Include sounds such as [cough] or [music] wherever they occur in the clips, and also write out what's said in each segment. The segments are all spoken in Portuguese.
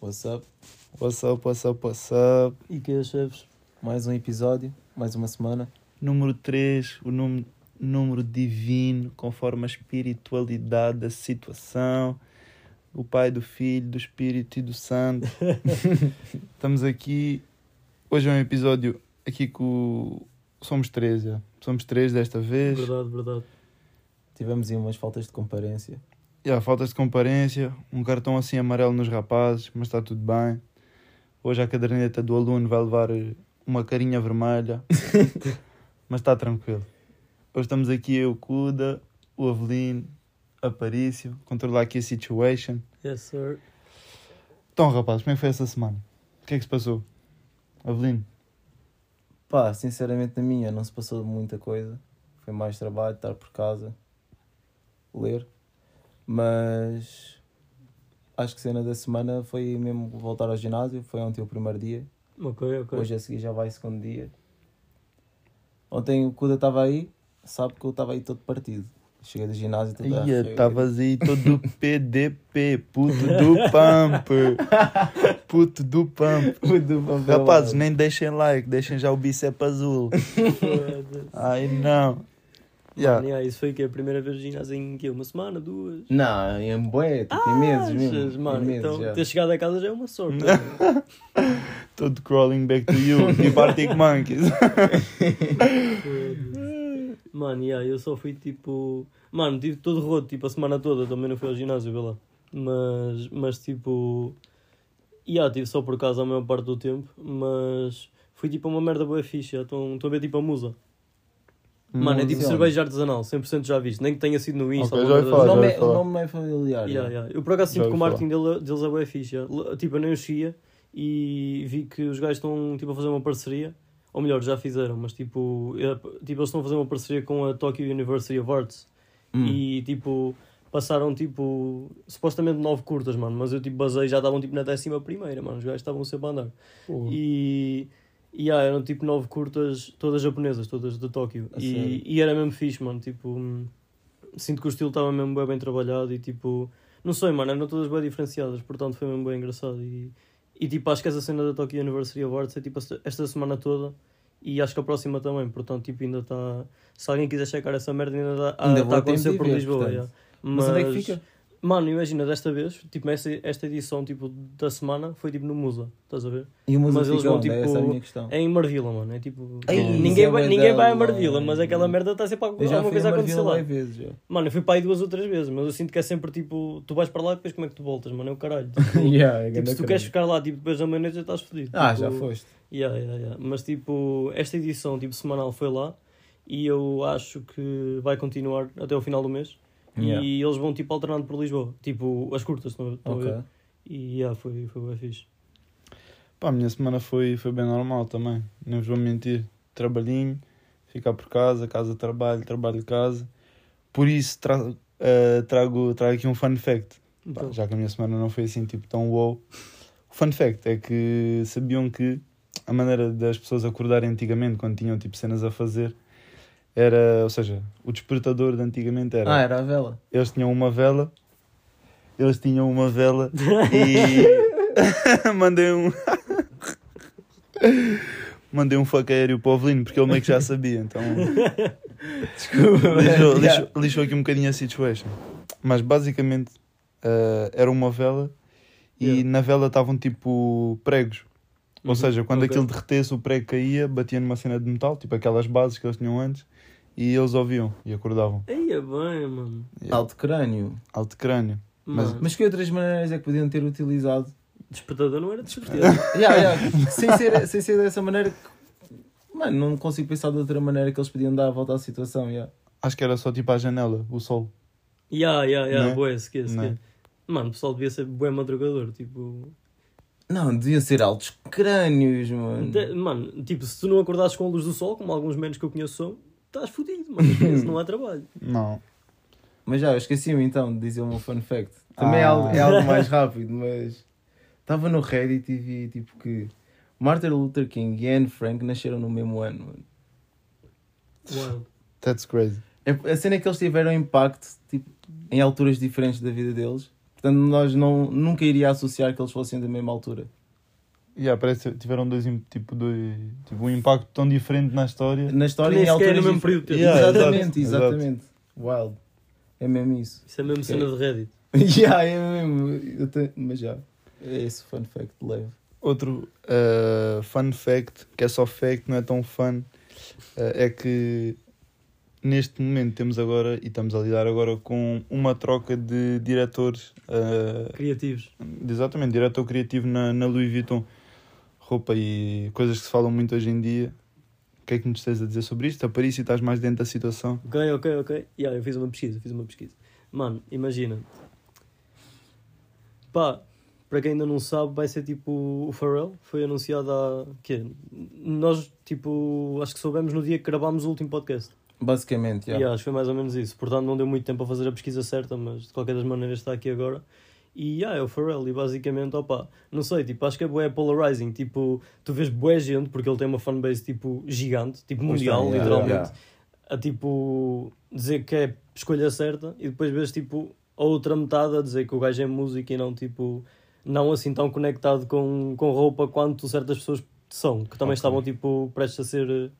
What's up? What's up, what's up, what's up? E que é, chefes? Mais um episódio, mais uma semana. Número 3, o número, número divino, conforme a espiritualidade da situação. O Pai, do Filho, do Espírito e do Santo. [laughs] Estamos aqui. Hoje é um episódio aqui com. o- Somos três, já. Somos três desta vez. Verdade, verdade. Tivemos aí umas faltas de comparência. Yeah, faltas de comparência, um cartão assim amarelo nos rapazes, mas está tudo bem. Hoje a caderneta do aluno vai levar eh, uma carinha vermelha, [laughs] mas está tranquilo. Hoje estamos aqui eu, o Kuda, o Avelino, a Parício, controlar aqui a situation. Yes, sir. Então, rapazes, como é que foi essa semana? O que é que se passou? Avelino? Pá, sinceramente na minha não se passou muita coisa. Foi mais trabalho, estar por casa, ler. Mas acho que a cena da semana foi mesmo voltar ao ginásio. Foi ontem o primeiro dia. Ok, ok. Hoje a seguir já vai o segundo dia. Ontem o Kuda estava aí, sabe que eu estava aí todo partido. Cheguei do ginásio todo Ia, arreio. estavas aí todo [laughs] PDP, puto do pump. Puto do pump. Do papel Rapazes, lá. nem deixem like, deixem já o bíceps azul. [laughs] Ai não. Yeah. Mano, yeah, isso foi que a primeira vez de ginásio em que Uma semana, duas? Não, em bué, tipo, em meses mesmo. Mano, em meses, então já. ter chegado a casa já é uma sorte. mano. [laughs] Todo crawling back to you, tipo Arctic Monkeys. Mano, yeah, eu só fui tipo. Mano, tive todo roto, tipo, a semana toda também não fui ao ginásio, vê lá. Mas, mas tipo. Yeah, tive só por casa a maior parte do tempo, mas fui tipo uma merda boa Estão estão a ver tipo a musa. Mano, é tipo cerveja artesanal, 100% já viste. Nem que tenha sido no Insta. Ok, já coisa faz, O assim. nome, já é, falar. o nome é familiar. Yeah, yeah. Eu por acaso sinto que o ouvi marketing dele, deles é fixe. já. L- Tipo, eu nem os seguia e vi que os gajos estão tipo, a fazer uma parceria. Ou melhor, já fizeram, mas tipo, é- tipo eles estão a fazer uma parceria com a Tokyo University of Arts. Hum. E tipo, passaram tipo, supostamente nove curtas, mano. Mas eu tipo basei, já estavam tipo na décima primeira, mano. Os gajos estavam sempre a andar. E, e ah, eram tipo nove curtas, todas japonesas, todas de Tóquio. E, e era mesmo fixe, mano. Tipo, hum, sinto que o estilo estava mesmo bem, bem trabalhado e tipo, não sei, mano, eram todas bem diferenciadas, portanto foi mesmo bem engraçado. E, e tipo, acho que essa cena da Tokyo University of Arts é tipo esta- semana toda. E acho que a próxima também, portanto, tipo, ainda está. Se alguém quiser checar essa merda, ainda está Ainda a, acontecer por ver, Lisboa. Mas onde é que fica? Mano, imagina, desta vez, tipo, esta, esta edição tipo, da semana foi tipo no Musa, estás a ver? E o músico Mas eles vão, onde? tipo, Essa é a minha questão. É em Marvila, mano. É tipo. Ei, ninguém é vai, ninguém vai a. Marvila, mas aquela merda está sempre já alguma coisa a acontecer lá. vezes. Já. Mano, eu fui para aí duas ou três vezes, mas eu sinto que é sempre tipo. Tu vais para lá e depois como é que tu voltas, mano? É o caralho. [laughs] Tipo, Yeah, é tipo, se tu caralho. queres ficar lá tipo, depois da meia-noite já estás fodido. Ah, Tipo, já foste. Yeah, yeah, yeah. Mas tipo, esta edição tipo, semanal foi lá e eu acho que vai continuar até o final do mês. Yeah. E eles vão tipo alternando por Lisboa. Tipo, as curtas, estão estão a ver? E yeah, foi, foi bem fixe. Pá, a minha semana foi, foi bem normal também, não vos vou mentir. Trabalhinho, ficar por casa, casa trabalho, trabalho casa. Por isso tra eh, trago, trago aqui um fun fact. Pá, Então, já que a minha semana não foi assim tipo tão wow. O fun fact é que sabiam que a maneira das pessoas acordarem antigamente, quando tinham tipo cenas a fazer, era, ou seja, o despertador de antigamente era. Ah, era a vela. Eles tinham uma vela, eles tinham uma vela e [laughs] mandei um. mandei um fuck aéreo para o Avelino porque ele meio que já sabia, então Desculpa. lixou, lixou, lixou aqui um bocadinho a situation. Mas basicamente eh, era uma vela e Yeah. na vela estavam tipo pregos. Ou Uhum, seja, quando ok. aquilo derretesse, o prego caía, batia numa cena de metal, tipo aquelas bases que eles tinham antes, e eles ouviam e acordavam. Aí é bem, mano. Alto crânio. Alto crânio. Mas- Mas que outras maneiras é que podiam ter utilizado? despertador não era [laughs] despertador. Yeah, yeah, sem, ser, sem ser dessa maneira que... Mano, não consigo pensar de outra maneira que eles podiam dar a volta à situação. Yeah. Acho que era só tipo à janela, o sol. Ya, ya, ya. Né? esquece. Mano, o pessoal devia ser bué madrugador, tipo... Não, deviam ser altos crânios, mano. De- mano, tipo, se tu não acordasses com a luz do sol, como alguns menos que eu conheço são, estás fodido, mano. [laughs] Esquece, não há trabalho. Não. Mas já, eu esqueci-me então de dizer um fun fact. Também é, Ah. algo, é algo mais [laughs] rápido, mas estava no Reddit e vi tipo que Martin Luther King e Anne Frank nasceram no mesmo ano. mano. Uau. That's crazy. É- A cena é que eles tiveram impacto tipo, em alturas diferentes da vida deles. Portanto, nós não, nunca iria associar que eles fossem da mesma altura. Yeah, parece que tiveram dois, tipo, dois, tipo, um impacto tão diferente na história. Na história Nem em sequer alturas no mesmo período de. Yeah, exatamente, exatamente. Wild. É mesmo isso. Isso é mesmo cena de Reddit. [laughs] yeah, é mesmo. Eu te- Mas já. É esse fun fact leve. Outro uh, fun fact, que é só fact, não é tão fun, uh, é que neste momento temos agora, e estamos a lidar agora com uma troca de diretores, uh, Criativos. de- exatamente, diretor criativo na, na Louis Vuitton. Roupa e coisas que se falam muito hoje em dia. O que é que nos tens a dizer sobre isto? A Paris, e estás mais dentro da situação. Ok, ok, ok. Yeah, eu fiz uma pesquisa, fiz uma pesquisa. Mano, imagina. Pá, para quem ainda não sabe, vai ser tipo o Pharrell. Foi anunciado há. quê? Nós, tipo, acho que soubemos no dia que gravámos o último podcast. Basicamente, já. Yeah, acho que foi mais ou menos isso. Portanto, não deu muito tempo a fazer a pesquisa certa, mas de qualquer das maneiras está aqui agora. E yeah, é o Pharrell, e basicamente, opa, não sei, tipo, acho que é bué polarizing. Tipo, tu vês bué gente, porque ele tem uma fanbase tipo gigante, tipo mundial, yeah, literalmente yeah. a tipo dizer que é escolha certa e depois vês tipo a outra metade a dizer que o gajo é música e não tipo não assim tão conectado com, com roupa quanto certas pessoas são, que também Ok. estavam tipo prestes a ser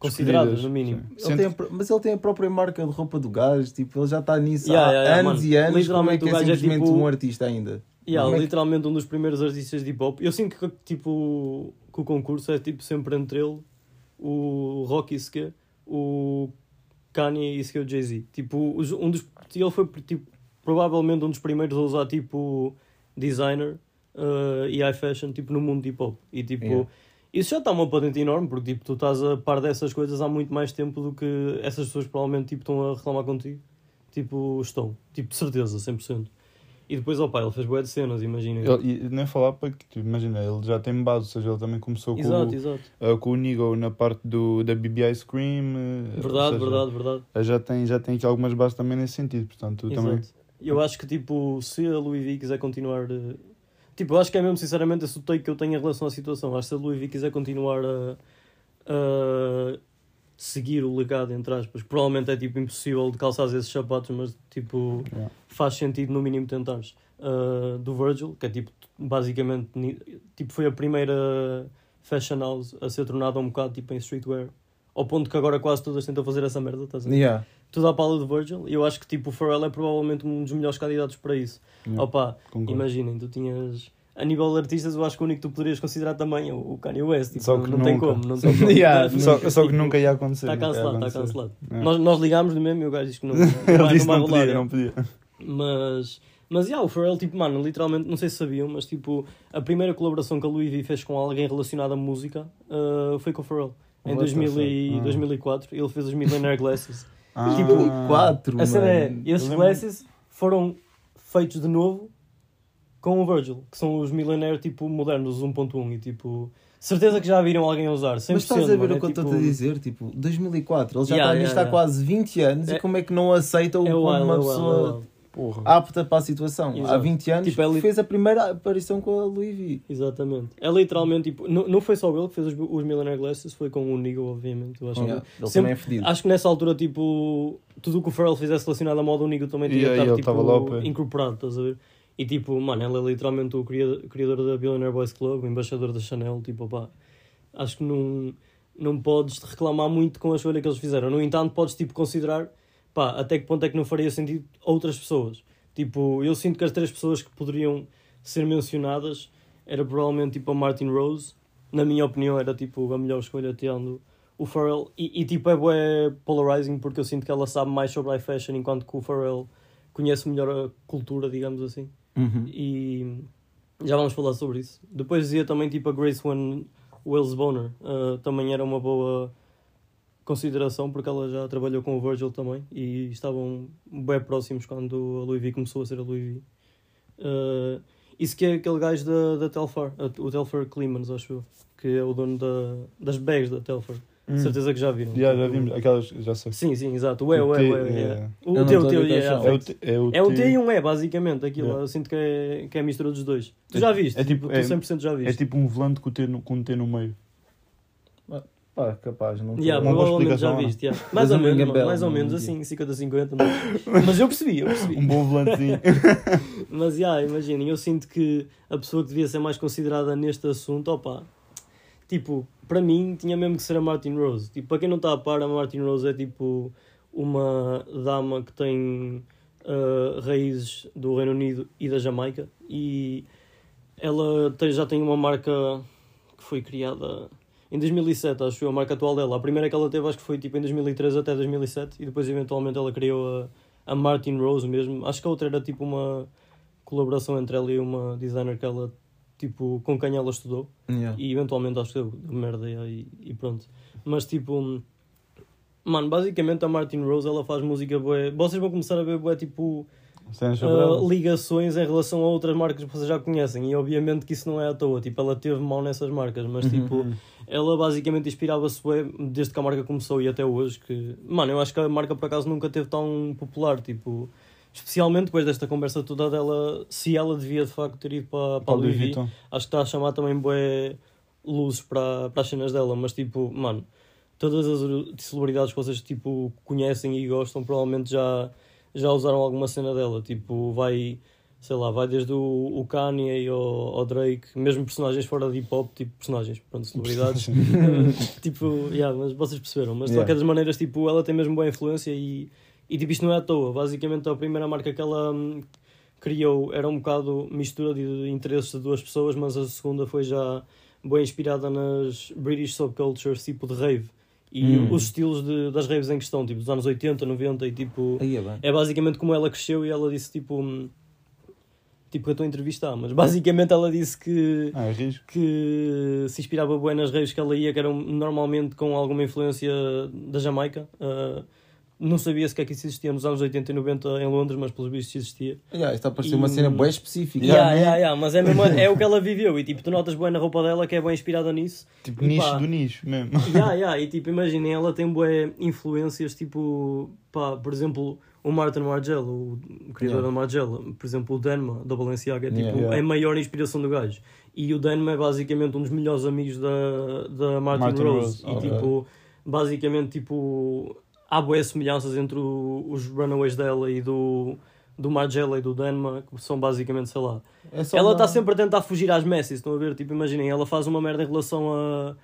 consideradas Escolhidas, no mínimo. Ele Sente- tem a mas ele tem a própria marca de roupa do gajo, tipo, ele já está nisso Yeah, há yeah, anos mano. e anos. Como é Literalmente que o é gajo é simplesmente tipo- um artista ainda? Yeah, é que- literalmente um dos primeiros artistas de hip hop. Eu sinto que tipo que o concurso é tipo sempre entre ele, o Rocky Ske, o Kanye e Ske o Jay-Z. Tipo, um dos, ele foi tipo, provavelmente um dos primeiros a usar tipo designer uh, e high fashion tipo, no mundo de hip hop. E tipo, Yeah. Isso já está uma patente enorme porque tipo, tu estás a par dessas coisas há muito mais tempo do que essas pessoas provavelmente tipo, estão a reclamar contigo. Tipo, estão. Tipo, de certeza, 100%. E depois, opa, ele fez boé de cenas, imagina. Ele, e nem falar para que, tipo, imagina, ele já tem base, ou seja, ele também começou com, Exato, o- exato. uh, com o Nigo na parte do, da BBI Scream. uh, ou Verdade, seja, verdade, verdade. uh, Já tem, já tem aqui algumas bases também nesse sentido, portanto, tu também. Exato. Eu acho que, tipo, se a Louis V quiser continuar. Tipo, acho que é mesmo, sinceramente, esse o take que eu tenho em relação à situação. Acho que se a Louis quiser continuar a. a seguir o legado, entre aspas, provavelmente é tipo impossível de calçar esses sapatos, mas tipo, Yeah. faz sentido no mínimo tentares. Uh, do Virgil, que é tipo, basicamente, tipo, foi a primeira fashion house a ser tornada um bocado tipo em streetwear. Ao ponto que agora quase todas tentam fazer essa merda, estás a ver? Yeah. Tudo à pala do Virgil. E eu acho que tipo, o Pharrell é provavelmente um dos melhores candidatos para isso. Yeah, Opa, imaginem, tu tinhas. A nível de artistas, eu acho que o único que tu poderias considerar também é o Kanye West. Tipo, Só não, que não tem nunca. como. Não tem como. [laughs] Yeah, Só, só que nunca ia acontecer. Está cancelado, está cancelado. Nós, nós ligámos no mesmo e o gajo disse que não, [laughs] não, disse não não rolar. podia, é. não podia. Mas, mas yeah, o Pharrell, tipo, mano, literalmente, não sei se sabiam, mas tipo, a primeira colaboração que a Louis V fez com alguém relacionado à música uh, foi com o Pharrell. Em What the 2000 e? Ah. 2004, ele fez os Millionaire Glasses. [laughs] Ah, Tipo, Quatro, A cena é, esses lembro- glasses foram feitos de novo com o Virgil, que são os Millionaire tipo modernos 1.1 e tipo, certeza que já viram alguém a usar, 100%. Mas estás a ver mano, o que eu é, estou tipo, a dizer? Tipo, 2004, ele já Yeah, está nisto yeah, há yeah. quase 20 anos É- e como é que não aceita-o É como uma é pessoa é. Porra. apta para a situação? Há Exato. 20 anos Tipo, é li- fez a primeira aparição com a Louis V. Exatamente. É literalmente tipo, não, não foi só ele que fez os, os Millionaire Glasses, foi com o Nigo, obviamente. Eu acho, Yeah, Ele Sempre- também é fedido. acho que nessa altura, tipo, tudo o que o Pharrell fizesse relacionado à moda, o Nigo também tinha Yeah, que ele lá ao tipo, pé. incorporado, estás a ver? E tipo, mano, ele é literalmente o criador, criador da Billionaire Boys Club, o embaixador da Chanel, tipo, pá, acho que não, não podes reclamar muito com a escolha que eles fizeram. No entanto, podes tipo considerar, pá, até que ponto é que não faria sentido outras pessoas. Tipo, eu sinto que as três pessoas que poderiam ser mencionadas era provavelmente tipo a Martin Rose, na minha opinião era tipo a melhor escolha tirando o Pharrell e, e tipo é bué polarizing porque eu sinto que ela sabe mais sobre high fashion enquanto que o Pharrell conhece melhor a cultura, digamos assim Uhum. e já vamos falar sobre isso. Depois dizia também tipo a Grace One Wells Boner, uh, também era uma boa consideração porque ela já trabalhou com o Virgil também e estavam bem próximos quando a Louis V começou a ser a Louis V. Uh, isso que é aquele gajo da, da Telfar, o Telfar Clemens, acho eu, que é o dono da, das bags da Telfar. Hum. Certeza que já viram. Já, já Tipo, vimos. Aquelas, já sei. Sim, sim, exato. O é, O o é, o é. é. é. O teu, o teu, yeah. É o, T, é o, É um T- e um E, basicamente, aquilo. Yeah. Eu sinto que é, que é a mistura dos dois. Tu É- já viste? é tipo- Tu é- 100% já viste. É tipo um volante com, o T no, com um T no meio. Pá, capaz, não Yeah, Uma boa provavelmente já viste. yeah. Mais ou não me menos, mais ou não menos me assim, 50-50. Mas, [laughs] mas eu percebi, eu percebi. Um bom volantezinho. [laughs] Mas, yeah, imaginem, eu sinto que a pessoa que devia ser mais considerada neste assunto, opa, tipo, para mim tinha mesmo que ser a Martin Rose. Tipo, para quem não está a par, a Martin Rose é tipo uma dama que tem ah, raízes do Reino Unido e da Jamaica e ela tem- já tem uma marca que foi criada em 2007, acho eu, a marca atual dela. A primeira que ela teve acho que foi tipo em 2013 até 2007 e depois eventualmente ela criou a, a Martin Rose mesmo. Acho que a outra era tipo uma colaboração entre ela e uma designer que ela, tipo, com quem ela estudou. Yeah. E eventualmente acho que deu merda e, e pronto. Mas tipo, mano, basicamente a Martin Rose ela faz música bué. Vocês vão começar a ver bué tipo Ela. ligações em relação a outras marcas que vocês já conhecem. E obviamente que isso não é à toa. Tipo, ela teve mão nessas marcas, mas Uhum. tipo, ela basicamente inspirava-se desde que a marca começou e até hoje. Que, mano, eu acho que a marca por acaso nunca teve tão popular. Tipo, especialmente depois desta conversa toda dela, se ela devia de facto ter ido para, para a Louis Vuitton. acho que está a chamar também bué luzes para, para as cenas dela, mas tipo, mano, todas as celebridades que vocês tipo conhecem e gostam provavelmente já, já usaram alguma cena dela, tipo, vai, sei lá, vai desde o, o Kanye ao, ao Drake, mesmo personagens fora de hip hop, tipo personagens, pronto, celebridades, [laughs] tipo, yeah, mas vocês perceberam, mas de Yeah. qualquer das maneiras, tipo, ela tem mesmo boa influência e, e tipo, isto não é à toa, basicamente a primeira marca que ela hum, criou era um bocado mistura de interesses de duas pessoas, mas a segunda foi já bem inspirada nas British subcultures, tipo de rave. E Hum. os estilos de, das raves em questão, tipo dos anos 80, 90 e tipo... É. É basicamente como ela cresceu e ela disse tipo... Tipo que eu estou a entrevistar, mas basicamente ela disse que Ah, é que se inspirava bem nas raves que ela ia, que eram normalmente com alguma influência da Jamaica. Ah, não sabia sequer que isso existia nos anos 80 e 90 em Londres, mas pelos vistos existia. Yeah, isto está a parecer E- uma cena bem específica. Yeah, Yeah, yeah, yeah, mas é, mesmo, [laughs] é o que ela viveu e tipo, tu notas bem na roupa dela que é bem inspirada nisso. Tipo, E nicho pá. do nicho mesmo. [laughs] Yeah, [laughs] yeah, e tipo, imaginem, ela tem bué influências, tipo, pá, por exemplo, o Martin Margiela, o criador Yeah. da Margiela, por exemplo, o Denma, da Balenciaga, é tipo, Yeah. Yeah. é a maior inspiração do gajo. E o Denma é basicamente um dos melhores amigos da, da Martin, Martin Rose. Rose, E ok. tipo, basicamente, tipo, há boas semelhanças entre o- os Runaways dela e do, do Margiela e do Denma, que são basicamente, sei lá, É ela uma- está sempre a tentar fugir às Messi, estão a ver? Tipo, imaginem, ela faz uma merda em relação a,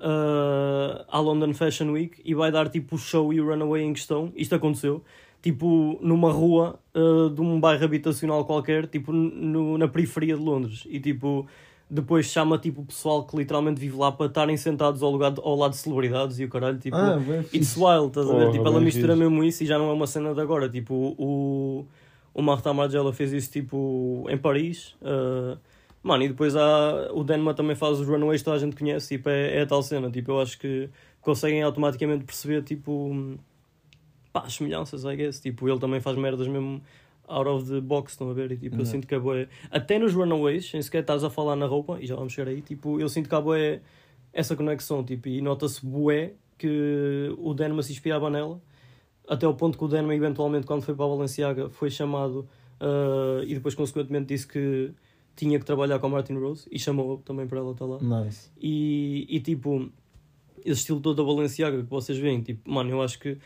a, à London Fashion Week e vai dar tipo o show e o runaway em questão. Isto aconteceu, tipo, numa rua uh, de um bairro habitacional qualquer, tipo, no, na periferia de Londres. E tipo, depois chama tipo o pessoal que literalmente vive lá para estarem sentados ao, lugar, ao lado de celebridades e o caralho, tipo. Ah. It's wild, estás a ver? Tipo, ela mistura fixe. mesmo isso e já não é uma cena de agora. Tipo, o, o Marta Margiela fez isso tipo em Paris. uh, mano, e depois há, o Denma também faz os runaways que toda a gente conhece. Tipo, é, é a tal cena. Tipo, eu acho que conseguem automaticamente perceber tipo pá, as semelhanças, I guess. Tipo, ele também faz merdas mesmo out of the box, estão a ver? E tipo, eu Uhum. sinto que é bué. Até nos runaways, sem sequer estás a falar na roupa, e já vamos chegar aí, tipo, eu sinto que há bué essa conexão, tipo, e nota-se bué que o Denma se inspirava nela, até o ponto que o Denma, eventualmente, quando foi para a Balenciaga, foi chamado ah, e depois, consequentemente, disse que tinha que trabalhar com a Martin Rose e chamou também para ela estar lá. Nice. E, e tipo, esse estilo todo da Balenciaga que vocês veem, tipo, mano, eu acho que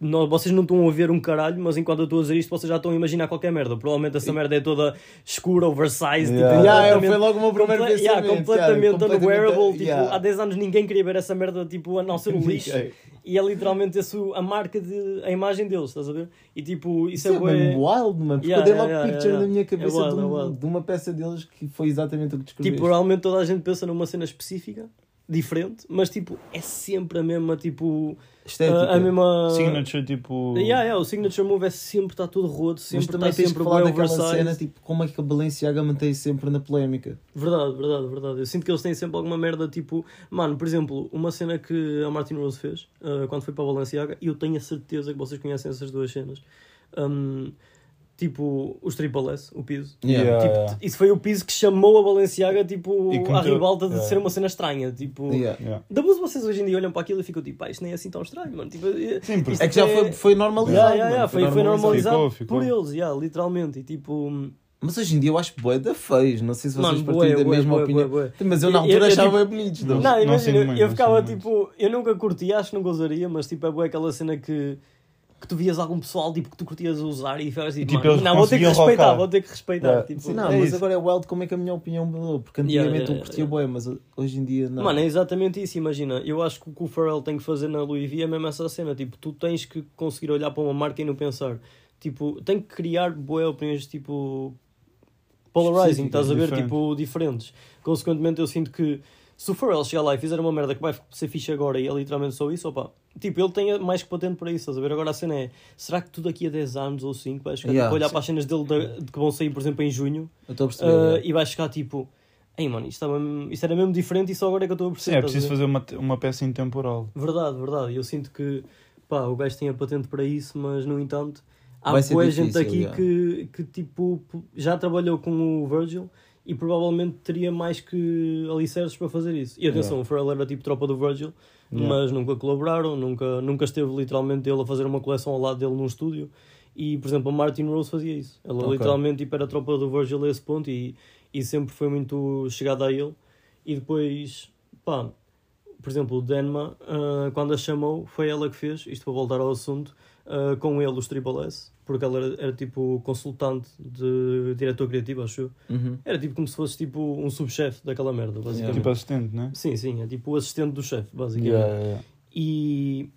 não, vocês não estão a ver um caralho, mas enquanto eu estou a dizer isto, vocês já estão a imaginar qualquer merda. Provavelmente essa merda é toda escura, oversized, Yeah. tipo, Yeah, foi logo o meu primeiro comple- yeah, completamente yeah, unwearable. Tipo, há 10 anos ninguém queria ver essa merda, tipo, a não ser um [laughs] lixo. E é literalmente esse, a marca, de, a imagem deles, estás a ver? E tipo, isso, Isso é é, wild, mano. Porque eu dei logo picture na minha cabeça É wild, de, é um- wild. de uma peça deles que foi exatamente o que descreveste. Tipo, realmente toda a gente pensa numa cena específica, diferente, mas tipo, é sempre a mesma, tipo, Estética. a, a mesma... Signature, tipo. Yeah, yeah, o signature move é sempre, está tudo roto, Mas sempre também está tens sempre que falar daquela oversized. cena, tipo, como é que a Balenciaga mantém sempre na polémica. Verdade, verdade, verdade. Eu sinto que eles têm sempre alguma merda, tipo... Mano, por exemplo, uma cena que a Martin Rose fez, uh, quando foi para a Balenciaga, e eu tenho a certeza que vocês conhecem essas duas cenas. Um, tipo, os Triple S, o piso. Yeah. Yeah, Tipo, yeah. Isso foi o piso que chamou a Balenciaga, tipo, à ribalta de yeah. ser uma cena estranha. Tipo, Yeah. Yeah. da boa vocês hoje em dia olham para aquilo e ficam tipo, isto nem é assim tão estranho, mano. Tipo, Sim, É que já foi, foi normalizado. Yeah, yeah, yeah, mano, foi, foi normalizado Ficou, ficou. por eles, yeah, literalmente. E tipo, Mas hoje em dia eu acho bué da feios. Não sei se vocês mano, bué, partilham da bué, mesma bué, opinião. bué, bué. Mas eu na Eu- altura eu- eu, achava tipo- bonitos. Não, Não. Imagina, muito, eu não ficava tipo, eu nunca curti, acho que não gozaria, mas tipo, é boa aquela cena que, que tu vias algum pessoal tipo, que tu curtias usar e ficavas assim, tipo, mano, eles não, vou ter que respeitar, rocar. vou ter que respeitar. Yeah. Tipo, Sim, não, É mas isso. agora é wild como é que a minha opinião mudou. Porque Yeah, antigamente yeah, eu curtia yeah. bué, mas hoje em dia não. Mano, é exatamente isso, imagina. Eu acho que o que o Pharrell tem que fazer na Louis V é mesmo essa cena. Tipo, tu tens que conseguir olhar para uma marca e não pensar. Tipo, tem que criar boas opiniões, tipo, polarizing, estás a ver? diferentes. Tipo, diferentes. Consequentemente, eu sinto que se o Pharrell chegar lá e fizer uma merda que vai ser fixe agora e é literalmente só isso, opa. Tipo, ele tem mais que patente para isso, estás a ver? Agora a cena é, será que tu daqui a 10 anos ou 5 vais chegar Yeah, tipo, a olhar sim. para as cenas dele da- de que vão sair, por exemplo, em junho Eu estou a perceber. uh, yeah. e vais chegar tipo, ei mano, isto, estava mesmo- isto era mesmo diferente e só agora é que eu estou a Sim, perceber. é estás a preciso fazer uma, uma peça intemporal. Verdade, verdade. Eu sinto que pá, o gajo tem a patente para isso, mas no entanto há boa gente aqui yeah. que, que tipo já trabalhou com o Virgil e provavelmente teria mais que alicerces para fazer isso. E atenção, Yeah. o Pharrell era tipo tropa do Virgil, Yeah. mas nunca colaboraram, nunca, nunca esteve literalmente ele a fazer uma coleção ao lado dele num estúdio. E por exemplo, a Martin Rose fazia isso. Ela Ok. literalmente tipo, era tropa do Virgil a esse ponto e, e sempre foi muito chegada a ele. E depois, pá, por exemplo, o Denma, ah, quando a chamou, foi ela que fez, isto para voltar ao assunto, ah, com ele os Triple S, porque ela era, era tipo consultante de diretor criativo, acho eu. Uhum. Era tipo como se fosse tipo um subchefe daquela merda, basicamente. Tipo assistente, né? Sim, sim, é tipo o assistente do chefe, basicamente. Yeah, yeah, yeah. E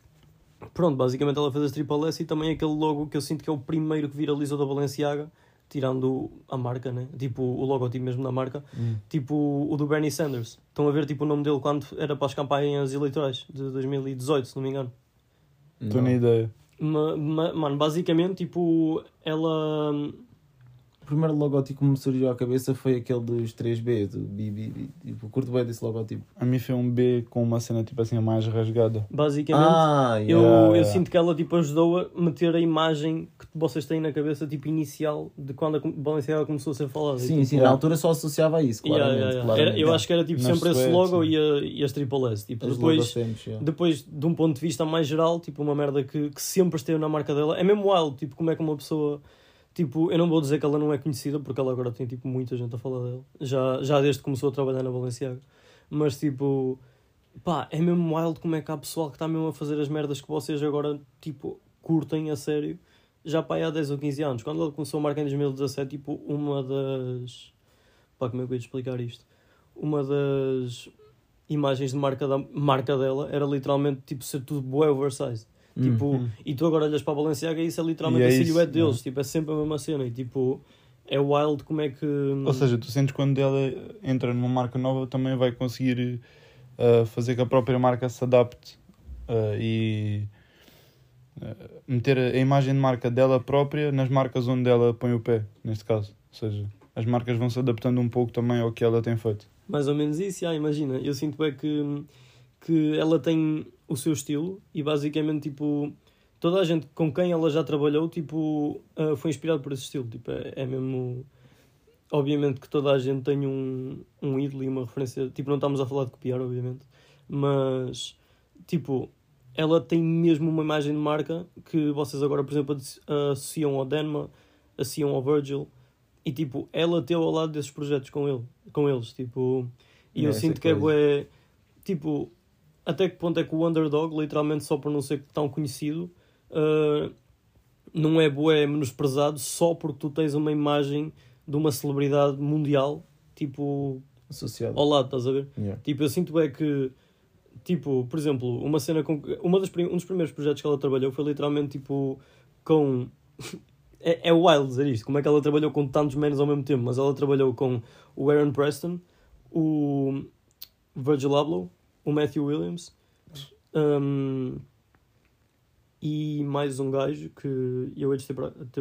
pronto, basicamente ela fez as Triple S e também aquele logo que eu sinto que é o primeiro que viralizou da Balenciaga, tirando a marca, né? Tipo o logotipo mesmo da marca, Hum. tipo o do Bernie Sanders. Estão a ver tipo o nome dele quando era para as campanhas eleitorais de 2018, se não me engano. Estou Não. na ideia. Ma- ma- mano, basicamente, tipo, ela. O primeiro logotipo que me surgiu à cabeça foi aquele dos 3B, do BB. Tipo, curto bem desse logotipo. A mim foi um B com uma cena tipo assim mais rasgada. Basicamente, Ah, eu, yeah. eu sinto que ela tipo, ajudou a meter a imagem que vocês têm na cabeça, tipo, inicial de quando a Balenciaga começou a ser falada. Sim, tipo, sim, na altura só associava a isso, claramente. yeah, yeah. claramente. Era- eu acho que era tipo Nas sempre esse logo sim. e, a, e as Triple S. Tipo, As depois, sempre, yeah. depois, de um ponto de vista mais geral, tipo, uma merda que, que sempre esteve na marca dela. É mesmo wild, tipo, como é que uma pessoa. Tipo, eu não vou dizer que ela não é conhecida, porque ela agora tem, tipo, muita gente a falar dela. Já, já desde que começou a trabalhar na Balenciaga. Mas, tipo, pá, é mesmo wild como é que há pessoal que está mesmo a fazer as merdas que vocês agora, tipo, curtem a sério. Já pá, há 10 ou 15 anos. Quando ela começou a marca em 2017, tipo, uma das... Pá, como é que eu ia explicar isto? Uma das imagens de marca, da, marca dela era literalmente, tipo, ser tudo bué oversized. Tipo, Uhum. e tu agora olhas para a Balenciaga e isso é literalmente E é a isso, silhuete deles, é. tipo, é sempre a mesma cena e tipo, é wild como é que. Ou seja, tu sentes quando ela entra numa marca nova também vai conseguir uh, fazer que a própria marca se adapte uh, e uh, meter a imagem de marca dela própria nas marcas onde ela põe o pé, neste caso. Ou seja, as marcas vão se adaptando um pouco também ao que ela tem feito. mais ou menos isso, já, imagina. Eu sinto é que, que ela tem o seu estilo e basicamente, tipo, toda a gente com quem ela já trabalhou, tipo, ah, foi inspirado por esse estilo. Tipo, é, é mesmo. Obviamente que toda a gente tem um, um ídolo e uma referência. Tipo, não estamos a falar de copiar, obviamente, mas, tipo, ela tem mesmo uma imagem de marca que vocês agora, por exemplo, asso- associam ao Denma, associam ao Virgil, e tipo, ela teve ao lado desses projetos com, ele, com eles, tipo, e É, eu essa sinto que é bué, tipo, até que ponto é que o underdog, literalmente só por não ser tão conhecido, ah, não é bué menosprezado só porque tu tens uma imagem de uma celebridade mundial, tipo, Associado. ao lado, estás a ver? Yeah. Tipo, eu sinto é que, tipo, por exemplo, uma cena com. Uma das, um dos primeiros projetos que ela trabalhou foi literalmente tipo com. [laughs] é, é wild dizer isto, como é que ela trabalhou com tantos menos ao mesmo tempo, mas ela trabalhou com o Aaron Preston, o Virgil Abloh, o Matthew Williams um, e mais um gajo que eu hei de ter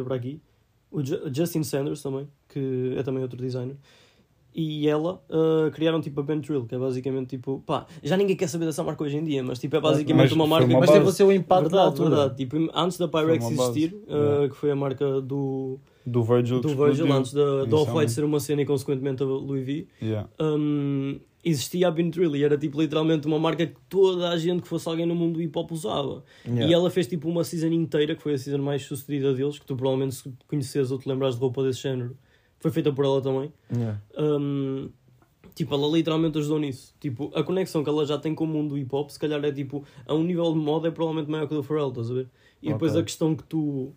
para, aqui, o Ju- Justin Sanders também, que é também outro designer. e ela uh, criaram tipo a Bentrill, que é basicamente tipo, pá, já ninguém quer saber dessa marca hoje em dia, mas tipo é basicamente Mas uma marca uma Mas teve o seu impacto verdade, altura. verdade, tipo, antes da Pyrex existir, uh, Yeah. que foi a marca do, Do Virgil. do Virgil, explodiu. antes da, da Off-White ser uma cena e consequentemente a Louis V, Yeah. um, existia a Bentrill e era tipo literalmente uma marca que toda a gente que fosse alguém no mundo do hip hop usava. Yeah. E ela fez tipo uma season inteira, que foi a season mais sucedida deles, que tu provavelmente se conheces ou te lembras de roupa desse género, foi feita por ela também. Yeah. Um, tipo, ela literalmente ajudou nisso. Tipo, a conexão que ela já tem com o mundo do hip hop, se calhar é tipo, a um nível de moda é provavelmente maior que o do Pharrell, estás a ver? E depois Ok. a questão que tu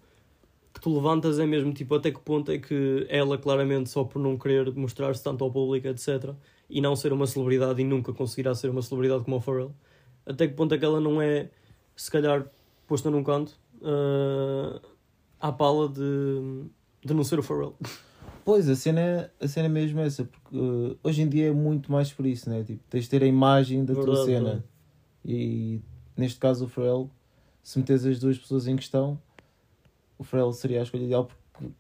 que tu levantas é mesmo tipo até que ponto é que ela claramente só por não querer mostrar-se tanto ao público etc e não ser uma celebridade e nunca conseguirá ser uma celebridade como o Pharrell até que ponto é que ela não é se calhar posta num canto ah, à pala de, de não ser o Pharrell Pois, a cena, é- a cena é mesmo essa, porque uh, hoje em dia é muito mais por isso, né? Tipo, tens de ter a imagem da tua Verdade, cena. verdade. E neste caso o Pharrell, se metes as duas pessoas em questão, o Pharrell seria a escolha ideal porque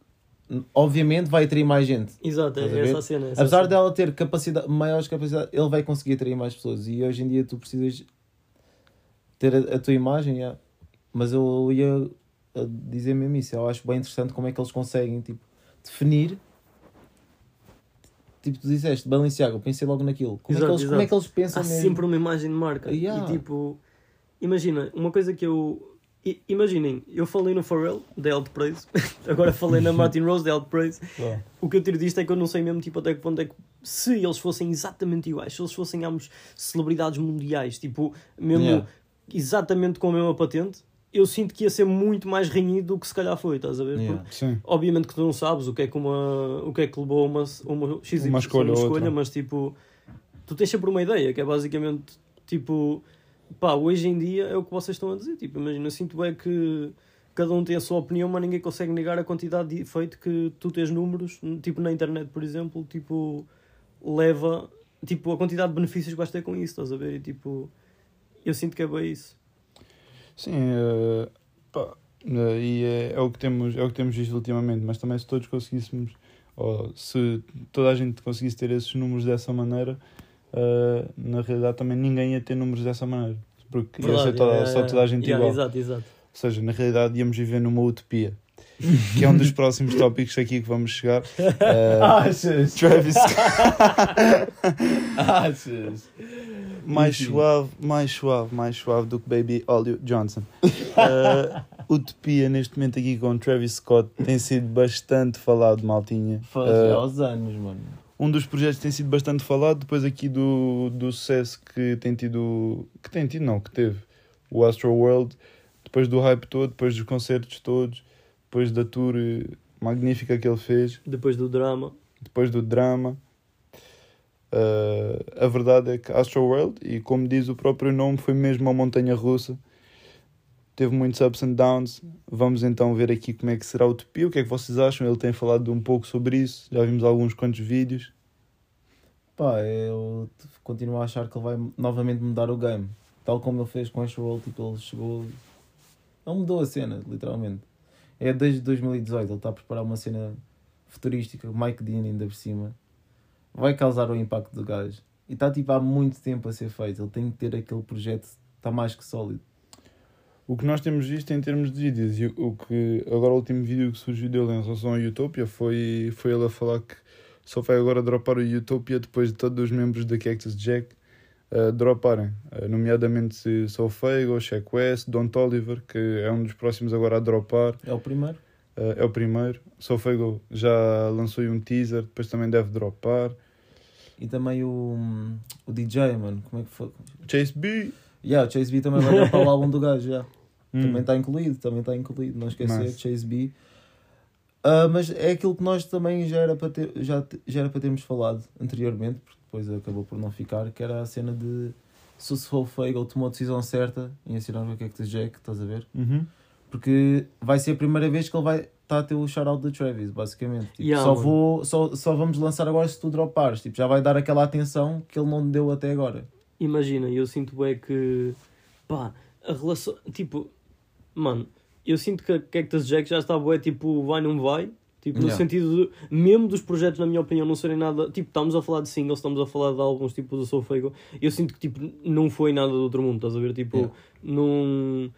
obviamente vai atrair mais gente. exato, é, é essa a cena é essa Apesar cena. dela ter capacidade, maiores capacidades, ele vai conseguir atrair mais pessoas. E hoje em dia tu precisas ter a, a tua imagem, yeah. mas eu ia dizer mesmo isso. Eu acho bem interessante como é que eles conseguem tipo, definir. Tipo, tu disseste, Balenciaga, pensei logo naquilo. Como, Exato, é, que eles, como é que eles pensam há mesmo? sempre uma imagem de marca. Yeah. E tipo, imagina, uma coisa que eu. I- Imaginem, eu falei no Pharrell, da Alto Praise, [laughs] agora falei na Martin Rose, da Alto Praise. Claro. O que eu tiro disto é que eu não sei mesmo tipo, até que ponto é que. Se eles fossem exatamente iguais, se eles fossem ambos celebridades mundiais, tipo, mesmo Yeah. exatamente com a mesma patente, eu sinto que ia ser muito mais renhido do que se calhar foi, estás a ver? Yeah. Obviamente que tu não sabes o que é que uma o que é que levou uma uma, X Uma escolha ou outra. mas tipo tu tens sempre uma ideia que é basicamente tipo pá hoje em dia é o que vocês estão a dizer tipo imagina eu sinto é que cada um tem a sua opinião mas ninguém consegue negar a quantidade de efeito que tu tens números tipo na internet por exemplo tipo leva tipo a quantidade de benefícios que vais ter com isso estás a ver? E tipo eu sinto que é bem isso. Sim, eh, pá, eh, e é, é o que temos, é o que temos visto ultimamente, mas também se todos conseguíssemos, ou se toda a gente conseguisse ter esses números dessa maneira, eh, na realidade também ninguém ia ter números dessa maneira, porque ia ser Verdade, toda, é, só toda a gente yeah, igual. exato exato Ou seja, na realidade íamos viver numa utopia, que é um dos [laughs] próximos tópicos aqui que vamos chegar. Eh, [laughs] Achas? Travis [laughs] Achas? mais suave, mais suave, mais suave do que Baby Olio Johnson. Uh, Utopia neste momento aqui com Travis Scott tem sido bastante falado, maltinha. Faz Uh, aos anos, mano. Um dos projetos que tem sido bastante falado, depois aqui do, do sucesso que tem tido, que tem tido não, que teve o Astro World, depois do hype todo, depois dos concertos todos, depois da tour magnífica que ele fez, depois do drama depois do drama. Uh, a verdade é que Astro World, e como diz o próprio nome, foi mesmo uma montanha russa. Teve muitos ups and downs. Vamos então ver aqui como é que será a Utopia. O que é que vocês acham? Ele tem falado um pouco sobre isso. Já vimos alguns quantos vídeos. Pá, eu continuo a achar que ele vai novamente mudar o game. Tal como ele fez com Astro World, tipo, ele chegou. Ele mudou a cena, literalmente. É desde 2018, ele está a preparar uma cena futurística, Mike Dean ainda por cima. Vai causar o impacto do gajo. E está tipo há muito tempo a ser feito. Ele tem que ter aquele projeto, está mais que sólido. O que nós temos visto em termos de vídeos, e o que agora o último vídeo que surgiu dele em relação ao Utopia foi, foi ele a falar que só vai agora dropar o Utopia depois de todos os membros da Cactus Jack uh, droparem, uh, nomeadamente Soul Fago, Shaq West, Don Toliver, que é um dos próximos agora a dropar, É o primeiro? uh, é o primeiro. Soul Fago já lançou um teaser, depois também deve dropar. E também o, o DJ, mano. Como é que foi? Chase B. Yeah, o Chase B também vai dar para o [laughs] álbum do gajo, já. Hum. Também está incluído, também está incluído, não esquecer, Nice. Chase B. Ah, mas é aquilo que nós também já era, para ter, já, já era para termos falado anteriormente, porque depois acabou por não ficar, que era a cena de se o Soul Fagel tomou a decisão certa em assinar o Cactus Jack, estás a ver? Uhum. Porque vai ser a primeira vez que ele vai estar a ter o shout-out do Travis, basicamente. Tipo, Yeah, só, mano. vou, só, só vamos lançar agora se tu dropares. Tipo, já vai dar aquela atenção que ele não deu até agora. Imagina, eu sinto é que pá, a relação, tipo, mano, eu sinto que a Cactus Jack já está bué, tipo, vai não vai, Tipo, no Yeah. sentido de, mesmo dos projetos, na minha opinião, não serem nada. Tipo, estamos a falar de singles, estamos a falar de álbuns tipo do Soul Fago. Eu sinto que, tipo, não foi nada do outro mundo, estás a ver? Tipo, Yeah. não.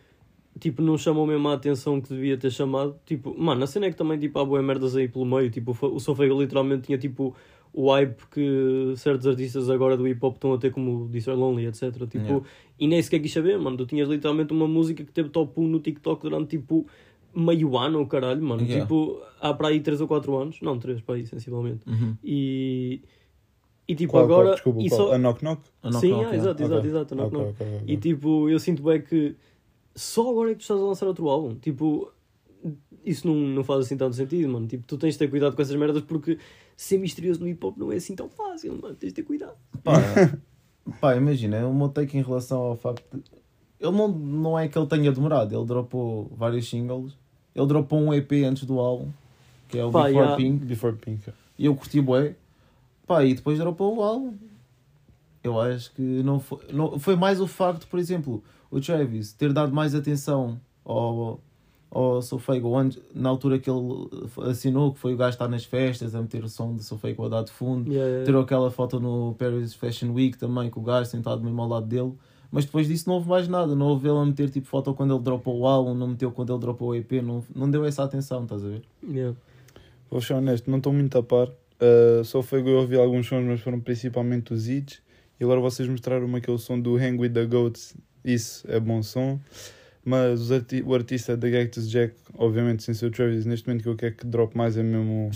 Tipo, não chamou mesmo a atenção que devia ter chamado. Tipo, mano, a cena é que também, tipo, há boas merdas aí pelo meio. Tipo, o Fago literalmente tinha, tipo, o hype que certos artistas agora do hip hop estão a ter, como Are Lonely, etc. Tipo, Yeah. e nem sequer quis saber, mano. Tu tinhas literalmente uma música que teve top 1 no TikTok durante, tipo, meio ano, caralho, mano. Yeah. Tipo, há para aí 3 ou 4 anos. Não, 3 para aí, sensivelmente. Uhum. E. E tipo, Qual, qual? agora. Desculpa, e qual? só- A Knock Knock? A Knock Sim, Knock, ah, yeah. exato, exato, Ok. exato. a Knock Ok, Knock. ok, ok. E tipo, eu sinto bem que só agora é que tu estás a lançar outro álbum. Tipo, isso não, não faz assim tanto sentido, mano. Tipo, tu tens de ter cuidado com essas merdas porque ser misterioso no hip hop não é assim tão fácil, mano. Tens de ter cuidado. Pá, [laughs] pá, imagina, o meu take em relação ao facto de. Ele não, não é que ele tenha demorado, ele dropou vários singles. Ele dropou um EP antes do álbum, que é o Pá, Before yeah. Pink, Before Pink. e eu curti bué. Pá, e depois dropou o álbum. Eu acho que não foi, não, foi mais o facto, por exemplo, o Travis ter dado mais atenção ao, ao Sofego na altura que ele assinou, que foi o gajo estar nas festas a meter o som de Sofego a dar de fundo. Yeah, yeah. Tirou aquela foto no Paris Fashion Week também, com o gajo sentado mesmo ao lado dele. Mas depois disso não houve mais nada. Não houve ele a meter tipo foto quando ele dropou o álbum, não meteu quando ele dropou o EP. Não, não deu essa atenção, estás a ver? Yeah. Vou ser honesto, não estou muito a par. Uh, só foi que eu ouvi alguns sons, mas foram principalmente os hits. E agora vocês mostraram-me aquele som do Hang with the Goats. Isso é bom som. Mas os arti- o artista da Cactus Jack, obviamente sem ser o Travis, neste momento que eu quero que drop mais é mesmo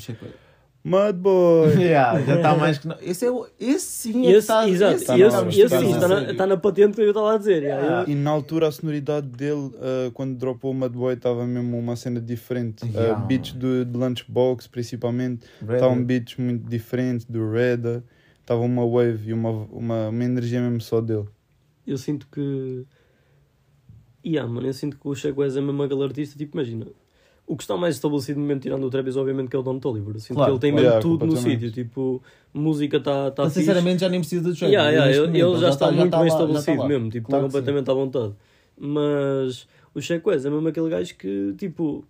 Mud Boy. [laughs] yeah, já está mais que. não. Esse, é o, esse sim é que Esse, está. exato, esse tá na- esse, tá sim, está na, está na patente que eu estava a dizer. yeah, Yeah. E na altura a sonoridade dele, uh, quando dropou o Mud Boy, estava mesmo uma cena diferente. Uh, Yeah. beats do, de Lunchbox, principalmente. Estavam beats muito diferentes do Reda. Estava uma wave e uma, uma, uma energia mesmo só dele. Eu sinto que. Yeah, mano, eu sinto que o Shaq West é mesmo aquele artista, tipo, imagina. O que está mais estabelecido no momento, tirando o Travis, obviamente, que é o Don Toliver. Sinto Claro, que ele tem mesmo Yeah, tudo no completamente. sítio. Tipo, música está tá Mas fixe. sinceramente já nem precisa do Travis. Yeah, yeah, ele, ele já está muito já bem lá- já estabelecido lá. mesmo, tipo, Claro está que sim. completamente à vontade. Mas o Shaq West é mesmo aquele gajo que, tipo,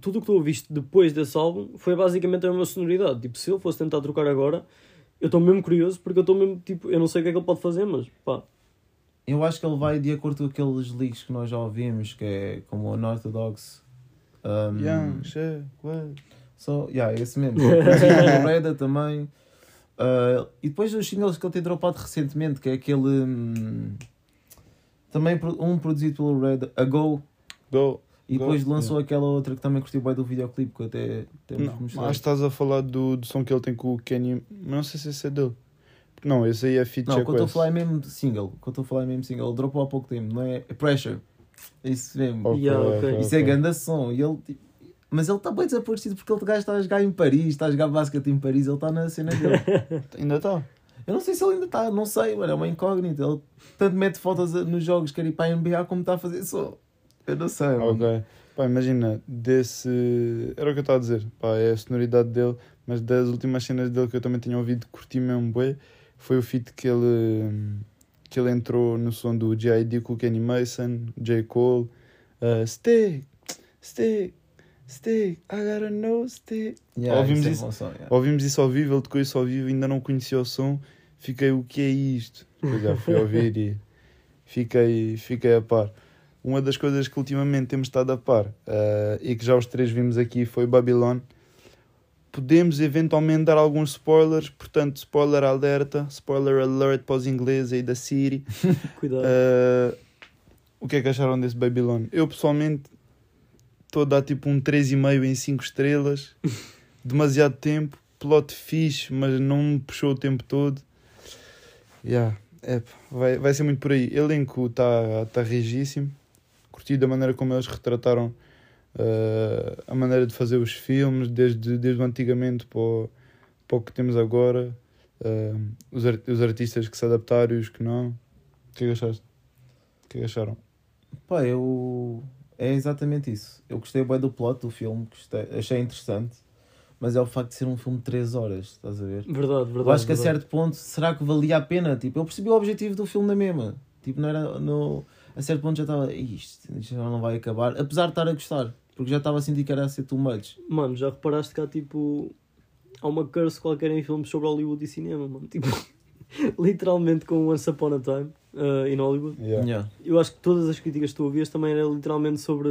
tudo o que tu ouviste depois desse álbum foi basicamente a mesma sonoridade. Tipo, se eu fosse tentar trocar agora, eu estou mesmo curioso porque eu estou mesmo, tipo, eu não sei o que é que ele pode fazer, mas pá, Eu acho que ele vai de acordo com aqueles leaks que nós já ouvimos, que é como o Unorthodox. Um, Young, Shaq, what? So, yeah, esse mesmo. o Reda também. Uh, e depois os singles que ele tem dropado recentemente, que é aquele. hum, também um produzido pelo Reda, A Go. Go. E depois lançou aquela outra que também curtiu bem do videoclipe, que eu até temos Não, mostrado. que estás a falar do, do som que ele tem com o Kenny. Mas não sei se esse é dele. Não, esse aí é feat Não, o Check que eu estou a West. falar é mesmo de single. O que eu estou a falar é mesmo single. Ele dropou há pouco tempo, não é? É Pressure. Isso mesmo. Ok, Yeah, ok, ok. ok. Isso é grande som. E ele, tipo, mas ele está bem desaparecido porque ele gajo está a jogar em Paris, está a jogar basquete em Paris, ele está na cena dele. [laughs] Ainda está. Eu não sei se ele ainda está, não sei, mano, é uma incógnita. Ele tanto mete fotos a- nos jogos, quer ir para a NBA, como está a fazer som. Eu não sei, mano. Ok. Pá, imagina, desse. Era o que eu estava a dizer. Pá, é a sonoridade dele, mas das últimas cenas dele que eu também tinha ouvido, curti mesmo bué, foi o feat que ele. que ele entrou no som do G.I.D. com o Kenny Mason, J. Cole. Uh, stick, stick, stick, I gotta know stick. Yeah, Ouvimos é isso? bom som, yeah. Ouvimos isso ao vivo, ele tocou isso ao vivo, ainda não conhecia o som. Fiquei, o que é isto? Depois já fui [laughs] ouvir e fiquei, fiquei a par. Uma das coisas que ultimamente temos estado a par eh, e que já os três vimos aqui foi Babylon. Podemos eventualmente dar alguns spoilers, portanto, spoiler alerta, spoiler alert para os ingleses aí da Siri. [laughs] cuidado. Uh, o que é que acharam desse Babylon? Eu pessoalmente estou a dar tipo um 3,5 em 5 estrelas. [laughs] Demasiado tempo. Plot fixe, mas não me puxou o tempo todo. Yeah, é, vai, vai ser muito por aí. Elenco está tá rigíssimo. Curti da maneira como eles retrataram uh, a maneira de fazer os filmes, desde, desde o antigamente para o, para o que temos agora. Uh, os, ar- os artistas que se adaptaram e os que não. O que é que achaste? O que é que acharam? Pá, eu. É exatamente isso. Eu gostei bem do plot do filme, gostei, achei interessante, mas é o facto de ser um filme de 3 horas, estás a ver? Verdade, verdade. Eu acho que a verdade. certo ponto, será que valia a pena? Tipo, eu percebi o objetivo do filme na mesma. Tipo, não era. No, a certo ponto já estava. Isto, isto já não vai acabar. Apesar de estar a gostar. Porque já estava a sentir que era a ser too much. Mano, já reparaste que há tipo. Há uma curse qualquer em filmes sobre Hollywood e cinema, mano. Tipo, [laughs] literalmente com Once Upon a Time uh, in Hollywood. Yeah. Yeah. Eu acho que todas as críticas que tu ouvias também era literalmente sobre.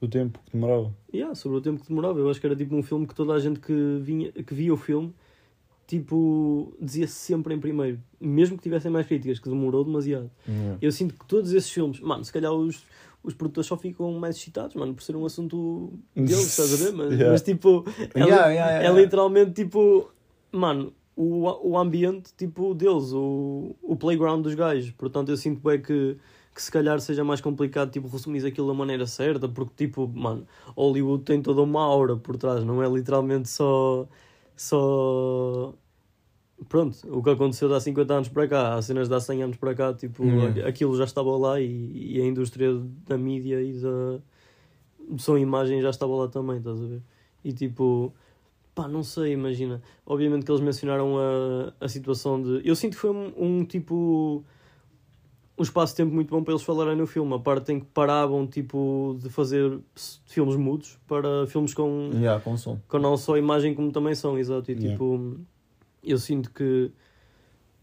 O tempo que demorava. Yeah, sobre o tempo que demorava. Eu acho que era tipo um filme que toda a gente que, vinha, que via o filme, tipo, dizia sempre em primeiro. Mesmo que tivessem mais críticas, que demorou demasiado. Yeah. Eu sinto que todos esses filmes, mano, se calhar os, os produtores só ficam mais excitados, mano, por ser um assunto deles, [laughs] estás a ver? Mas, Yeah. mas tipo, é, Yeah, yeah, é yeah. literalmente tipo, mano, o, o ambiente tipo deles, o, o playground dos gajos. Portanto, eu sinto bem que, que se calhar seja mais complicado, tipo, resumir aquilo da maneira certa, porque, tipo, mano, Hollywood tem toda uma aura por trás, não é literalmente só. Só. Pronto, o que aconteceu de há 50 anos para cá, há cenas de há 100 anos para cá, tipo, Yeah. aquilo já estava lá e, e a indústria da mídia e da som e imagem já estava lá também, estás a ver? E tipo, pá, não sei, imagina. Obviamente que eles mencionaram a, a situação de. Eu sinto que foi um, um tipo. Um espaço-tempo muito bom para eles falarem no filme. A parte em que paravam, tipo, de fazer filmes mudos para filmes com, Yeah, com som. com não só imagem como também som, exato. E Yeah. tipo, eu sinto que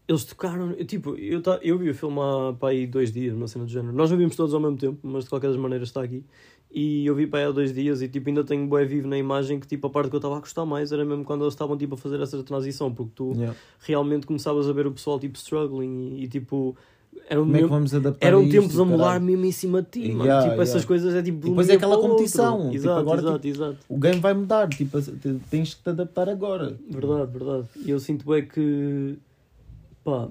eles tocaram. eu, Tipo, eu, ta- eu vi o filme há para aí dois dias, uma cena do género. Nós não vimos todos ao mesmo tempo, mas de qualquer das maneiras está aqui. E eu vi para aí há dois dias e tipo, ainda tenho bué vivo na imagem que tipo, a parte que eu estava a gostar mais era mesmo quando eles estavam tipo, a fazer essa transição, porque tu Yeah. realmente começavas a ver o pessoal tipo struggling e, e, tipo. Eram, Como é que vamos adaptar eram tempos a mudar caralho? mesmo em cima de ti, mano. Yeah, tipo, essas yeah. coisas é tipo. um depois é dia aquela para o outro. competição, tipo, Exato, agora, exato, exato. O game vai mudar, tipo, te- tens que te adaptar agora. Verdade, verdade. E eu sinto bem que. pá.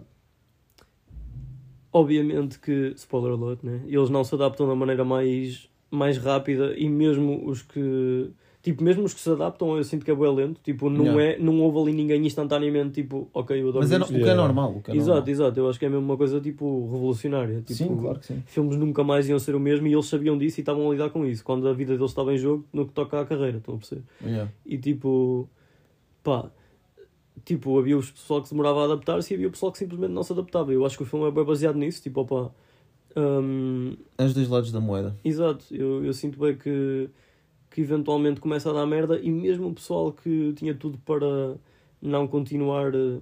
Obviamente que. Spoiler alert, né? Eles não se adaptam da maneira mais, mais rápida e mesmo os que. Tipo, mesmo os que se adaptam, eu sinto que é bem lento. Tipo, não, Yeah. é, não houve ali ninguém instantaneamente, tipo, ok, eu adoro Mas é, no- o que é normal. Que é Exato, normal. exato. Eu acho que é mesmo uma coisa, tipo, revolucionária. Tipo, Sim, claro que sim. Filmes nunca mais iam ser o mesmo e eles sabiam disso e estavam a lidar com isso. Quando a vida deles estava em jogo, no que toca à carreira, estão a perceber? Yeah. E tipo, pá, tipo, havia o pessoal que demorava a adaptar-se e havia o pessoal que simplesmente não se adaptava. Eu acho que o filme é bem baseado nisso, tipo, opá. É os dois lados da moeda. exato, eu, eu sinto bem que, que eventualmente começa a dar merda e mesmo o pessoal que tinha tudo para não continuar. eh,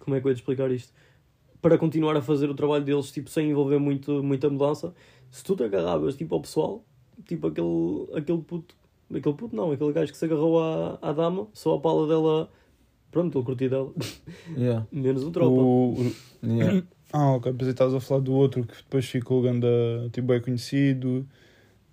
Como é que eu ia te explicar isto? Para continuar a fazer o trabalho deles, tipo, sem envolver muito, muita mudança, se tu te agarravas, tipo, ao pessoal, tipo, aquele, aquele puto, aquele puto não, aquele gajo que se agarrou à, à dama, só a pala dela, pronto, ele curtiu dela, Yeah. [laughs] menos o tropa. O, o- Yeah. [coughs] Ah, ok. Que estavas a falar do outro que depois ficou ganda, tipo, é conhecido.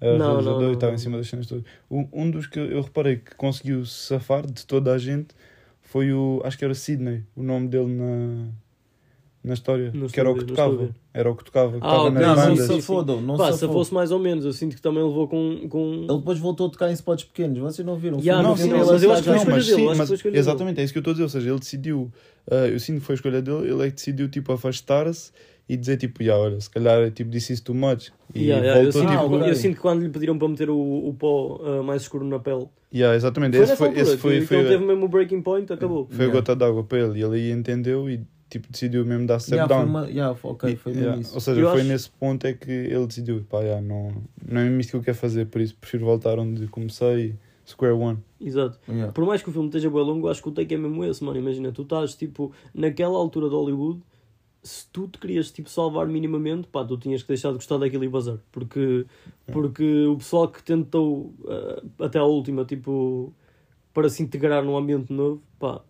Não, realizador não, não, e estava não. em cima das cenas todas. Um, um dos que eu reparei que conseguiu se safar de toda a gente foi o. Acho que era Sidney, o nome dele na, na história. Não que era o que não tocava. Era o que tocava. Que Ah, nas Não, não bandas. fodam, não Pá, se mais ou menos, eu sinto que também levou com. com... Ele depois voltou a tocar em spots pequenos, vocês não viram? Yeah, no sim, final, mas eu acho que foi escolha dele, mas exatamente, é isso que eu estou a dizer. Ou seja, ele decidiu, ah, eu sinto que foi a escolha dele, ele é que decidiu tipo afastar-se e dizer tipo, yeah, olha, se calhar tipo, disse isso too much. E Yeah, yeah, eu, voltou sinto, Ah, tipo. ok. eu sinto que quando lhe pediram para meter o, o pó uh, mais escuro na pele, Yeah, exatamente, foi esse foi, altura esse foi, que, que foi, ele teve mesmo o breaking point, acabou. foi a Yeah. gota d'água para ele e ele aí entendeu e tipo, decidiu mesmo dar step Yeah, down. uma- yeah, foi- ok, E- foi yeah. Ou seja, Eu foi acho- nesse ponto é que ele decidiu, pá, yeah, não, não é mesmo isto que eu quero fazer, por isso prefiro voltar onde comecei, square one. Exato. Yeah. Por mais que o filme esteja bem longo, eu acho que o take é mesmo esse, mano. Imagina, tu estás tipo naquela altura de Hollywood, se tu te querias tipo salvar minimamente, pá, tu tinhas que deixar de gostar daquilo e bazar. Porque, porque o pessoal que tentou uh, até à última, tipo, para se integrar num ambiente novo, pá,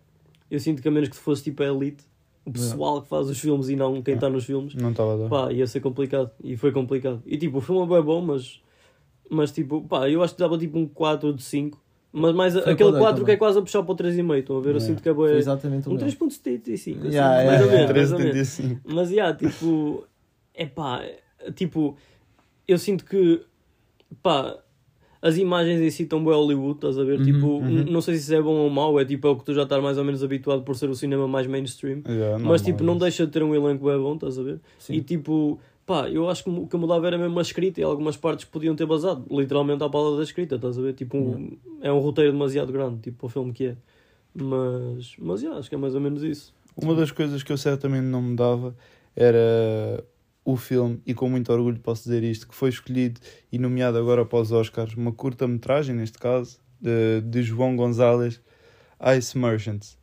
eu sinto que a menos que fosse tipo a elite, o pessoal que faz os filmes e não quem está nos filmes, Não estava a pá, ia ser complicado. E foi complicado. E tipo, o filme é bem bom, mas, mas tipo, pá, eu acho que dava tipo um 4 de 5. Mas mais Foi aquele quando eu 4 que é quase a puxar para o 3,5. Estão a ver? Eu Yeah. sinto que é bué- exatamente Um mesmo. 3.75. assim, Yeah, mais ou menos. yeah. mais ou menos. 3,75. Mas, yeah, tipo, [laughs] é pá, tipo, eu sinto que, pá, as imagens em si estão bem Hollywood, estás a ver? Uhum, tipo, uhum. não sei se isso é bom ou mau, é tipo, é o que tu já estás mais ou menos habituado por ser o cinema mais mainstream. Yeah, Mas, tipo, não deixa de ter um elenco bem bom, estás a ver? Sim. E, tipo, pá, eu acho que o que mudava era mesmo a escrita e algumas partes que podiam ter basado, literalmente à pala da escrita, estás a ver? Tipo, um- é um roteiro demasiado grande, tipo, para o filme que é. Mas, mas, yeah, acho que é mais ou menos isso. Uma das coisas que eu certamente não me dava era o filme, e com muito orgulho posso dizer isto, que foi escolhido e nomeado agora para os Oscars, uma curta-metragem, neste caso, de, de João Gonzalez, Ice Merchants.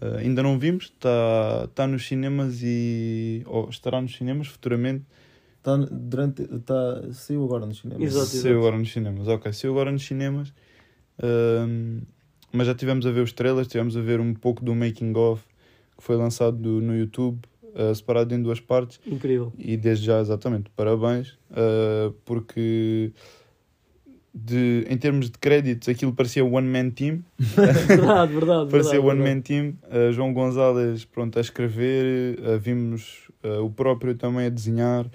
Uh, ainda não vimos, está tá nos cinemas e. ou estará nos cinemas futuramente. Tá durante, tá, saiu agora nos cinemas. Exato, Saiu agora nos cinemas, ok, saiu agora nos cinemas. Ahm, mas já tivemos a ver os trailers, tivemos a ver um pouco do making of que foi lançado do- no YouTube, ah, separado em duas partes. Incrível. E desde já, exatamente, parabéns, ah, porque de, em termos de créditos aquilo parecia one man team. [laughs] Verdade, verdade. [laughs] Parecia verdade, One verdade. Man Team, uh, João Gonzalez pronto, a escrever, uh, vimos uh, o próprio também a desenhar,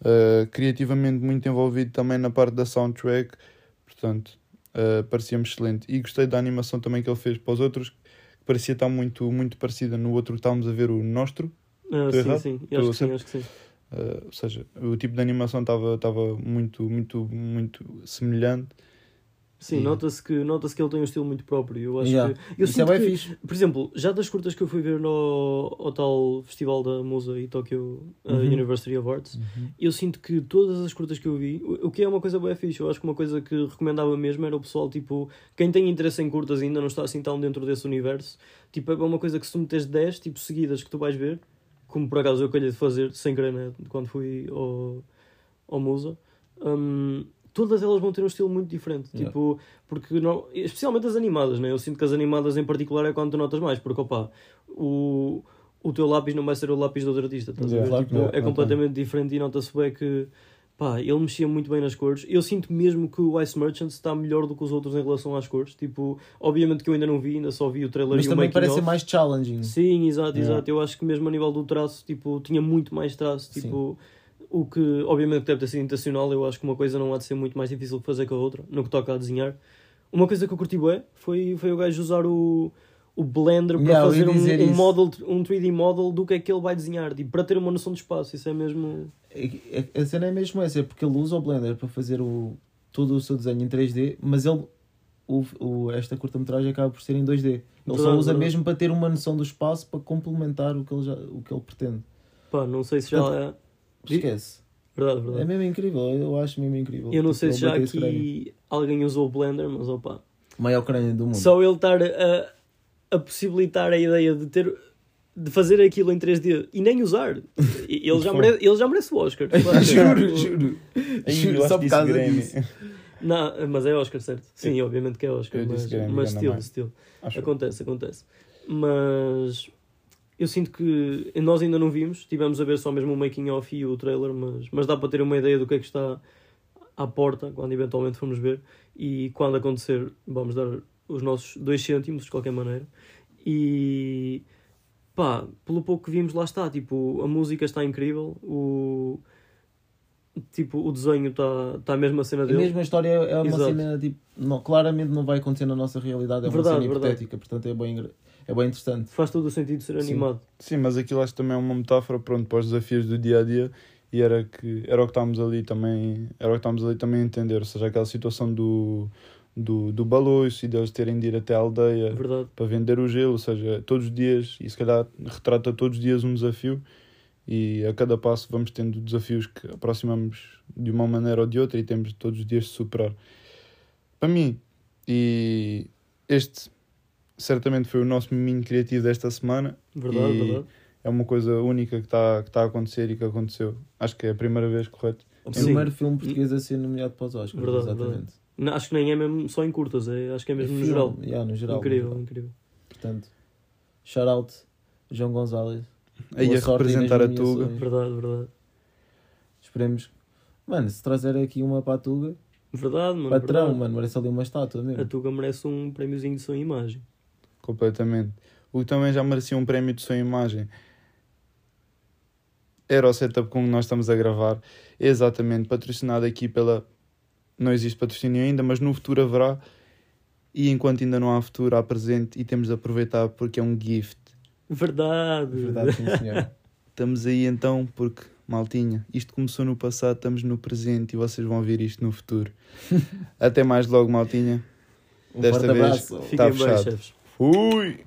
uh, criativamente muito envolvido também na parte da soundtrack, portanto, uh, parecia-me excelente. E gostei da animação também que ele fez para os outros, que parecia estar muito, muito parecida no outro que estávamos a ver, o Nostro, Ah, sim, errado? sim. Acho que sim, acho que sim. uh, ou seja, o tipo de animação estava estava muito, muito, muito semelhante. Sim, E- nota-se que, nota que ele tem um estilo muito próprio. Eu acho Yeah. que. Eu Isso é sinto bem que, fixe. por exemplo, já das curtas que eu fui ver no ao tal Festival da Musa e Tokyo uh, Uhum. University of Arts, eu sinto que todas as curtas que eu vi, o o que é uma coisa bem fixe, eu acho que uma coisa que recomendava mesmo era o pessoal, tipo, quem tem interesse em curtas e ainda não está assim tão dentro desse universo, tipo, é uma coisa que se tu metes 10, tipo, seguidas que tu vais ver, como por acaso eu calhei de fazer sem querer, né, quando fui ao, ao Musa, hum, todas elas vão ter um estilo muito diferente, Yeah. tipo, porque não, especialmente as animadas, né? Eu sinto que as animadas em particular é quando tu notas mais, porque opa, o, o teu lápis não vai ser o lápis do outro artista, estás Yeah, claro Tipo, é não completamente diferente e nota-se bem que pá, ele mexia muito bem nas cores. Eu sinto mesmo que o Ice Merchant está melhor do que os outros em relação às cores. Tipo, obviamente que eu ainda não vi, ainda só vi o trailer Mas e o também parece mais challenging. Sim, exato, Yeah. exato. Eu acho que mesmo a nível do traço, tipo, tinha muito mais traço, Sim. O que obviamente deve ter sido intencional, eu acho que uma coisa não há de ser muito mais difícil de fazer que a outra, no que toca a desenhar. Uma coisa que eu curti bem foi, foi o gajo usar o, o Blender para Yeah, fazer um, um model, um 3D model do que é que ele vai desenhar, tipo, para ter uma noção de espaço, isso é mesmo... A cena é mesmo essa, é porque ele usa o Blender para fazer o, todo o seu desenho em 3D, mas ele, o, o- esta curta-metragem acaba por ser em 2D. Ele só usa mesmo para ter uma noção do espaço para complementar o que ele, já, o que ele pretende. Pá, não sei se já é... Esquece. Verdade, É verdade. mesmo incrível, eu acho mesmo incrível. Eu não Tipo, sei se já aqui alguém usou o Blender, mas opa... Maior crânio do mundo. Só ele estar a, a possibilitar a ideia de ter de fazer aquilo em 3D e nem usar. Ele já merece, ele já merece o Oscar. [laughs] juro, juro. Aí, Juro, eu só por causa disso. Não, mas é Oscar, certo? Sim, obviamente que é Oscar. Eu Mas, Grammy, mas estilo, estilo. Acontece, acontece. Mas eu sinto que nós ainda não vimos, tivemos a ver só mesmo o making of e o trailer, mas, mas dá para ter uma ideia do que é que está à porta quando eventualmente formos ver e quando acontecer vamos dar os nossos dois cêntimos de qualquer maneira e pá, pelo pouco que vimos lá está, tipo, a música está incrível, o tipo, o desenho está tá a cena E dele. a história é uma Exato. cena tipo, não, claramente não vai acontecer na nossa realidade, é uma Verdade, cena verdade. hipotética, portanto é bem, é bem interessante. Faz todo o sentido ser Sim. animado. Sim, mas aquilo acho que também é uma metáfora pronto, para os desafios do dia a dia e era, que, era o que estávamos ali também era o que estávamos ali também a entender, ou seja, aquela situação do, do, do baloiço e deles terem de ir até a aldeia verdade. para vender o gelo, ou seja, todos os dias, e se calhar retrata todos os dias um desafio e a cada passo vamos tendo desafios que aproximamos de uma maneira ou de outra e temos todos os dias de superar. Para mim, e este certamente foi o nosso miminho criativo desta semana, Verdade, E- verdade. é uma coisa única que está que tá a acontecer e que aconteceu. Acho que é a primeira vez, correto? O Sim. primeiro filme português a ser nomeado para os Oscars, Verdade, exatamente. verdade. Não, acho que nem é mesmo só em curtas, é, acho que é mesmo no Filme, geral. yeah, no geral. incrível, no geral. incrível. Portanto, shout out João Gonzalez. Aí a representar a. Tuga. Verdade, verdade. Esperemos. Mano, se trazer aqui uma para a Tuga, Verdade, mano. patrão, verdade. mano, merece ali uma estátua A mesmo. Tuga merece um prémiozinho de sua imagem. Completamente. O que também já merecia um prémio de sua imagem. Era o setup com que nós estamos a gravar. Exatamente, patrocinado aqui pela. Não existe patrocínio ainda, mas no futuro haverá. E enquanto ainda não há futuro, há presente e temos de aproveitar porque é um gift. Verdade. Verdade, sim, senhor. [laughs] Estamos aí então porque, maltinha, isto começou no passado, estamos no presente e vocês vão ver isto no futuro. [laughs] Até mais logo, maltinha. Um Desta forte vez- abraço. Fiquem Tá bem, fechado. chefes. Fui!